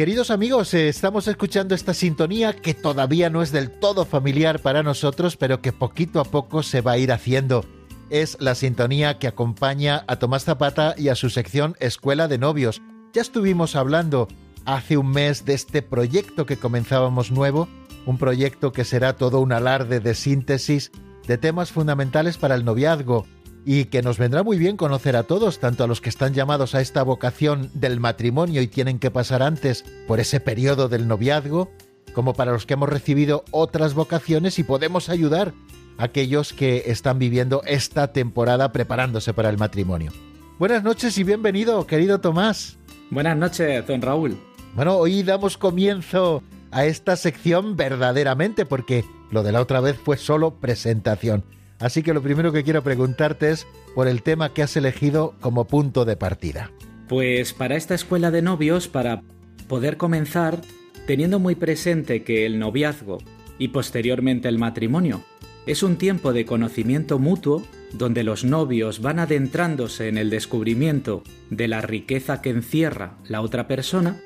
Queridos amigos, eh, estamos escuchando esta sintonía que todavía no es del todo familiar para nosotros, pero que poquito a poco se va a ir haciendo. Es la sintonía que acompaña a Tomás Zapata y a su sección Escuela de Novios. Ya estuvimos hablando hace un mes de este proyecto que comenzábamos nuevo, un proyecto que será todo un alarde de síntesis de temas fundamentales para el noviazgo y que nos vendrá muy bien conocer a todos, tanto a los que están llamados a esta vocación del matrimonio y tienen que pasar antes por ese periodo del noviazgo, como para los que hemos recibido otras vocaciones y podemos ayudar a aquellos que están viviendo esta temporada preparándose para el matrimonio. Buenas noches y bienvenido, querido Tomás. Buenas noches, don Raúl. Bueno, hoy damos comienzo a esta sección verdaderamente porque lo de la otra vez fue solo presentación. Así que lo primero que quiero preguntarte es por el tema que has elegido como punto de partida. Pues para esta escuela de novios, para poder comenzar teniendo muy presente que el noviazgo y posteriormente el matrimonio es un tiempo de conocimiento mutuo donde los novios van adentrándose en el descubrimiento de la riqueza que encierra la otra persona,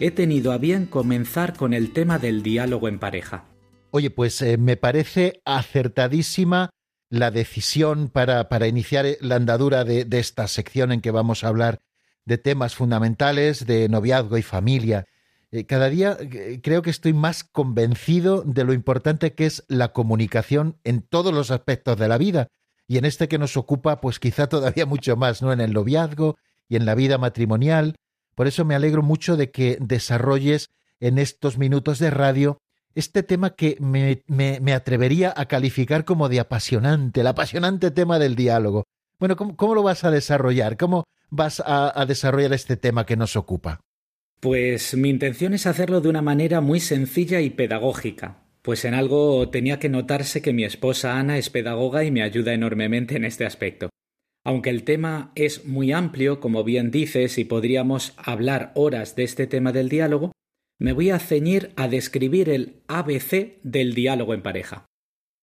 he tenido a bien comenzar con el tema del diálogo en pareja. Oye, pues eh, me parece acertadísima la decisión para, para iniciar la andadura de, de esta sección en que vamos a hablar de temas fundamentales de noviazgo y familia. Eh, cada día eh, creo que estoy más convencido de lo importante que es la comunicación en todos los aspectos de la vida y en este que nos ocupa pues quizá todavía mucho más, ¿no? En el noviazgo y en la vida matrimonial. Por eso me alegro mucho de que desarrolles en estos minutos de radio este tema que me, me, atrevería a calificar como de apasionante, el apasionante tema del diálogo. Bueno, ¿cómo, lo vas a desarrollar? ¿Cómo vas a, a desarrollar este tema que nos ocupa? Pues mi intención es hacerlo de una manera muy sencilla y pedagógica, pues en algo tenía que notarse que mi esposa Ana es pedagoga y me ayuda enormemente en este aspecto. Aunque el tema es muy amplio, como bien dices, y podríamos hablar horas de este tema del diálogo, me voy a ceñir a describir el ABC del diálogo en pareja.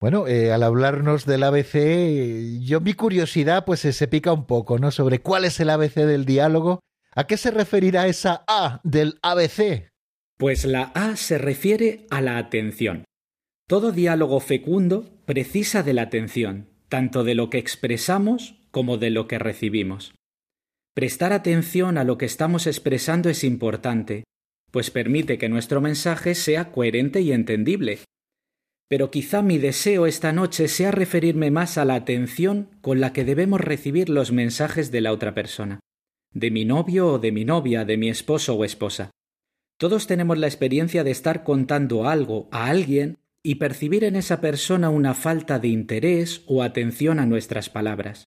Bueno, eh, al hablarnos del ABC, yo mi curiosidad pues se pica un poco, ¿no? Sobre cuál es el ABC del diálogo. ¿A qué se referirá esa A del ABC? Pues la A se refiere a la atención. Todo diálogo fecundo precisa de la atención, tanto de lo que expresamos como de lo que recibimos. Prestar atención a lo que estamos expresando es importante, pues permite que nuestro mensaje sea coherente y entendible. Pero quizá mi deseo esta noche sea referirme más a la atención con la que debemos recibir los mensajes de la otra persona, de mi novio o de mi novia, de mi esposo o esposa. Todos tenemos la experiencia de estar contando algo a alguien y percibir en esa persona una falta de interés o atención a nuestras palabras.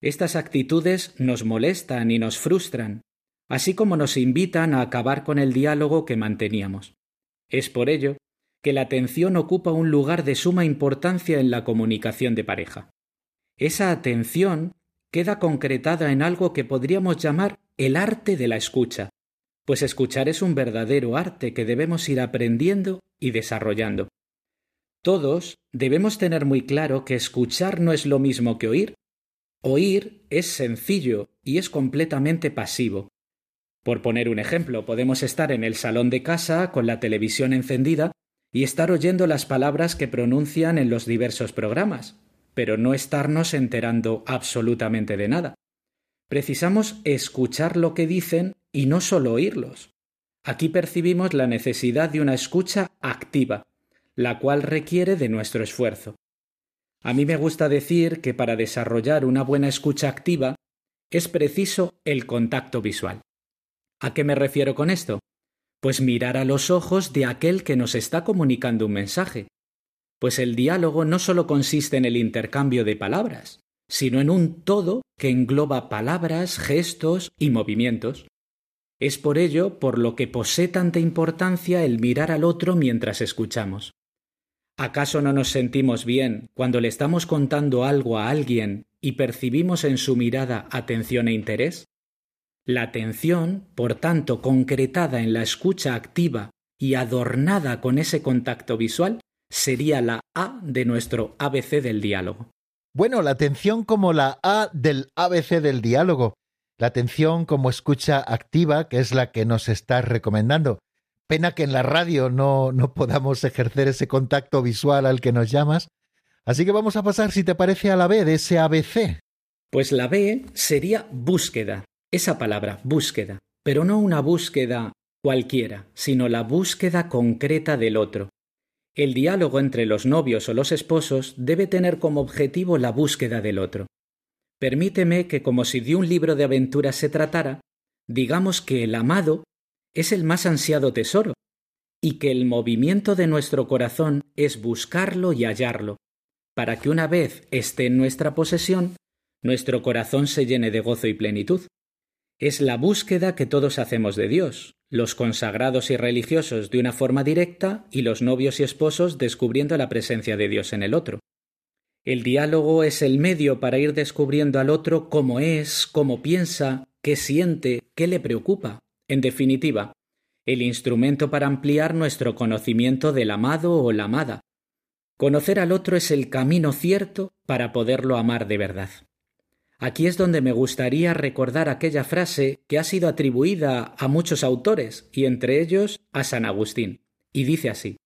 Estas actitudes nos molestan y nos frustran, así como nos invitan a acabar con el diálogo que manteníamos. Es por ello que la atención ocupa un lugar de suma importancia en la comunicación de pareja. Esa atención queda concretada en algo que podríamos llamar el arte de la escucha, pues escuchar es un verdadero arte que debemos ir aprendiendo y desarrollando. Todos debemos tener muy claro que escuchar no es lo mismo que oír. Oír es sencillo y es completamente pasivo. Por poner un ejemplo, podemos estar en el salón de casa con la televisión encendida y estar oyendo las palabras que pronuncian en los diversos programas, pero no estarnos enterando absolutamente de nada. Precisamos escuchar lo que dicen y no solo oírlos. Aquí percibimos la necesidad de una escucha activa, la cual requiere de nuestro esfuerzo. A mí me gusta decir que para desarrollar una buena escucha activa es preciso el contacto visual. ¿A qué me refiero con esto? Pues mirar a los ojos de aquel que nos está comunicando un mensaje. Pues el diálogo no solo consiste en el intercambio de palabras, sino en un todo que engloba palabras, gestos y movimientos. Es por ello por lo que posee tanta importancia el mirar al otro mientras escuchamos. ¿Acaso no nos sentimos bien cuando le estamos contando algo a alguien y percibimos en su mirada atención e interés? La atención, por tanto, concretada en la escucha activa y adornada con ese contacto visual, sería la A de nuestro ABC del diálogo. Bueno, la atención como la A del ABC del diálogo. La atención como escucha activa, que es la que nos estás recomendando. Pena que en la radio no, no podamos ejercer ese contacto visual al que nos llamas. Así que vamos a pasar, si te parece, a la B de ese ABC. Pues la B sería búsqueda, esa palabra, búsqueda, pero no una búsqueda cualquiera, sino la búsqueda concreta del otro. El diálogo entre los novios o los esposos debe tener como objetivo la búsqueda del otro. Permíteme que, como si de un libro de aventuras se tratara, digamos que el amado es el más ansiado tesoro, y que el movimiento de nuestro corazón es buscarlo y hallarlo, para que una vez esté en nuestra posesión, nuestro corazón se llene de gozo y plenitud. Es la búsqueda que todos hacemos de Dios, los consagrados y religiosos de una forma directa y los novios y esposos descubriendo la presencia de Dios en el otro. El diálogo es el medio para ir descubriendo al otro cómo es, cómo piensa, qué siente, qué le preocupa. En definitiva, el instrumento para ampliar nuestro conocimiento del amado o la amada. Conocer al otro es el camino cierto para poderlo amar de verdad. Aquí es donde me gustaría recordar aquella frase que ha sido atribuida a muchos autores, y entre ellos a San Agustín, y dice así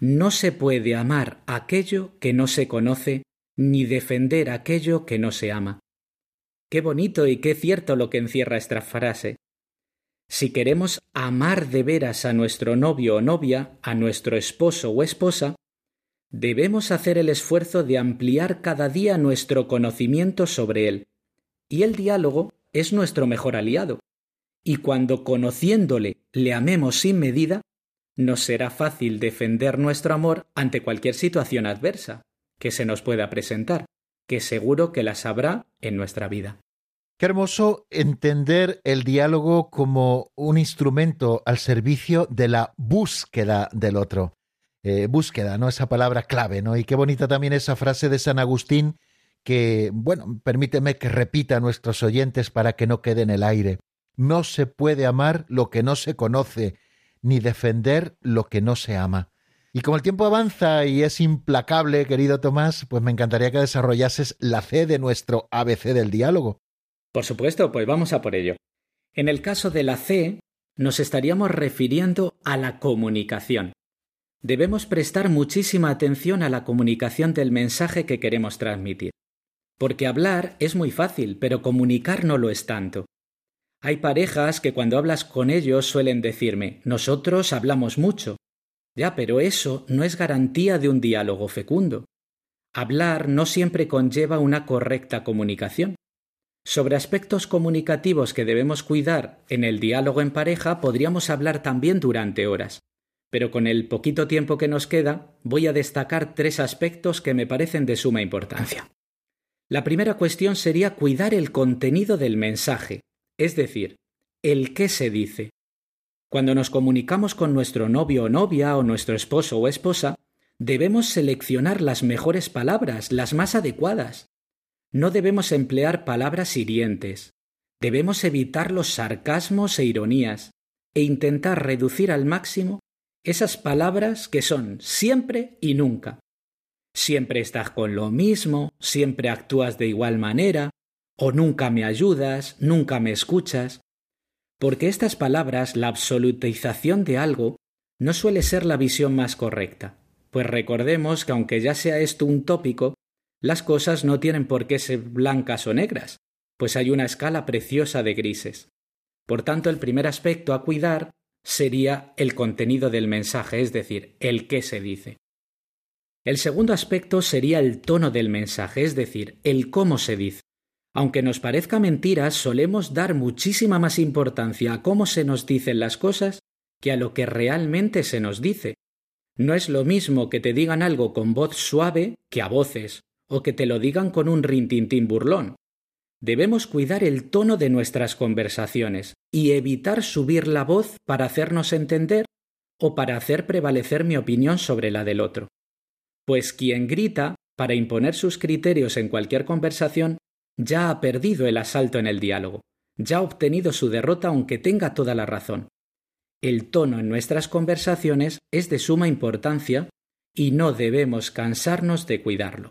No se puede amar aquello que no se conoce, ni defender aquello que no se ama. Qué bonito y qué cierto lo que encierra esta frase. Si queremos amar de veras a nuestro novio o novia, a nuestro esposo o esposa, debemos hacer el esfuerzo de ampliar cada día nuestro conocimiento sobre él. Y el diálogo es nuestro mejor aliado. Y cuando conociéndole le amemos sin medida, nos será fácil defender nuestro amor ante cualquier situación adversa que se nos pueda presentar, que seguro que las habrá en nuestra vida. Qué hermoso entender el diálogo como un instrumento al servicio de la búsqueda del otro. Eh, búsqueda, ¿no? Esa palabra clave, ¿no? Y qué bonita también esa frase de San Agustín que, bueno, permíteme que repita a nuestros oyentes para que no quede en el aire. No se puede amar lo que no se conoce, ni defender lo que no se ama. Y como el tiempo avanza y es implacable, querido Tomás, pues me encantaría que desarrollases la C de nuestro ABC del diálogo. Por supuesto, pues vamos a por ello. En el caso de la C, nos estaríamos refiriendo a la comunicación debemos prestar muchísima atención a la comunicación del mensaje que queremos transmitir. Porque hablar es muy fácil, pero comunicar no lo es tanto. Hay parejas que cuando hablas con ellos suelen decirme, nosotros hablamos mucho. Ya, pero eso no es garantía de un diálogo fecundo. Hablar no siempre conlleva una correcta comunicación. Sobre aspectos comunicativos que debemos cuidar en el diálogo en pareja podríamos hablar también durante horas pero con el poquito tiempo que nos queda voy a destacar tres aspectos que me parecen de suma importancia. La primera cuestión sería cuidar el contenido del mensaje, es decir, el qué se dice. Cuando nos comunicamos con nuestro novio o novia o nuestro esposo o esposa, debemos seleccionar las mejores palabras, las más adecuadas. No debemos emplear palabras hirientes. Debemos evitar los sarcasmos e ironías e intentar reducir al máximo esas palabras que son siempre y nunca. Siempre estás con lo mismo, siempre actúas de igual manera, o nunca me ayudas, nunca me escuchas. Porque estas palabras, la absolutización de algo, no suele ser la visión más correcta. Pues recordemos que aunque ya sea esto un tópico, las cosas no tienen por qué ser blancas o negras, pues hay una escala preciosa de grises. Por tanto, el primer aspecto a cuidar sería el contenido del mensaje, es decir, el qué se dice. El segundo aspecto sería el tono del mensaje, es decir, el cómo se dice. Aunque nos parezca mentira, solemos dar muchísima más importancia a cómo se nos dicen las cosas que a lo que realmente se nos dice. No es lo mismo que te digan algo con voz suave que a voces, o que te lo digan con un rintintín burlón debemos cuidar el tono de nuestras conversaciones y evitar subir la voz para hacernos entender o para hacer prevalecer mi opinión sobre la del otro. Pues quien grita para imponer sus criterios en cualquier conversación ya ha perdido el asalto en el diálogo, ya ha obtenido su derrota aunque tenga toda la razón. El tono en nuestras conversaciones es de suma importancia y no debemos cansarnos de cuidarlo.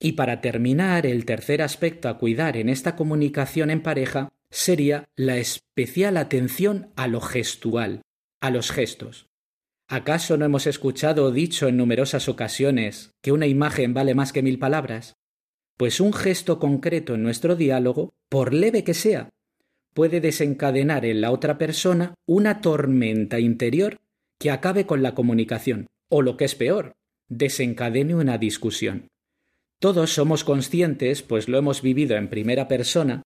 Y para terminar, el tercer aspecto a cuidar en esta comunicación en pareja sería la especial atención a lo gestual, a los gestos. ¿Acaso no hemos escuchado o dicho en numerosas ocasiones que una imagen vale más que mil palabras? Pues un gesto concreto en nuestro diálogo, por leve que sea, puede desencadenar en la otra persona una tormenta interior que acabe con la comunicación, o lo que es peor, desencadene una discusión. Todos somos conscientes, pues lo hemos vivido en primera persona,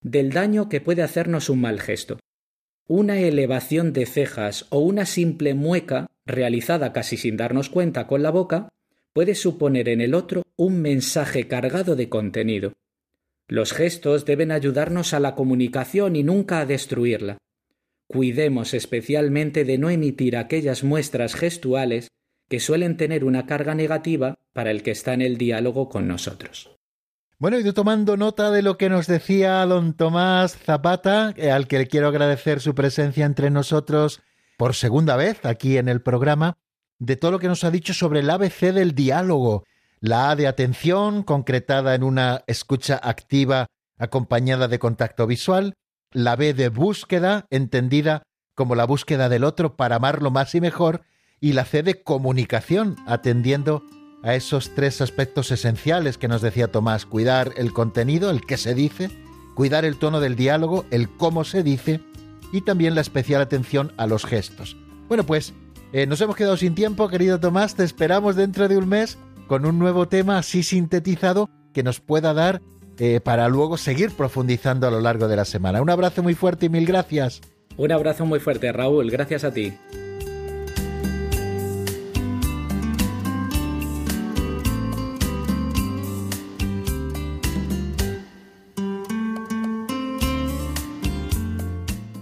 del daño que puede hacernos un mal gesto. Una elevación de cejas o una simple mueca, realizada casi sin darnos cuenta con la boca, puede suponer en el otro un mensaje cargado de contenido. Los gestos deben ayudarnos a la comunicación y nunca a destruirla. Cuidemos especialmente de no emitir aquellas muestras gestuales que suelen tener una carga negativa para el que está en el diálogo con nosotros. Bueno, y tomando nota de lo que nos decía don Tomás Zapata, eh, al que le quiero agradecer su presencia entre nosotros por segunda vez aquí en el programa, de todo lo que nos ha dicho sobre el ABC del diálogo, la A de atención, concretada en una escucha activa acompañada de contacto visual, la B de búsqueda, entendida como la búsqueda del otro para amarlo más y mejor, y la C de comunicación, atendiendo a esos tres aspectos esenciales que nos decía Tomás, cuidar el contenido, el que se dice, cuidar el tono del diálogo, el cómo se dice, y también la especial atención a los gestos. Bueno, pues eh, nos hemos quedado sin tiempo, querido Tomás, te esperamos dentro de un mes con un nuevo tema así sintetizado que nos pueda dar eh, para luego seguir profundizando a lo largo de la semana. Un abrazo muy fuerte y mil gracias. Un abrazo muy fuerte, Raúl. Gracias a ti.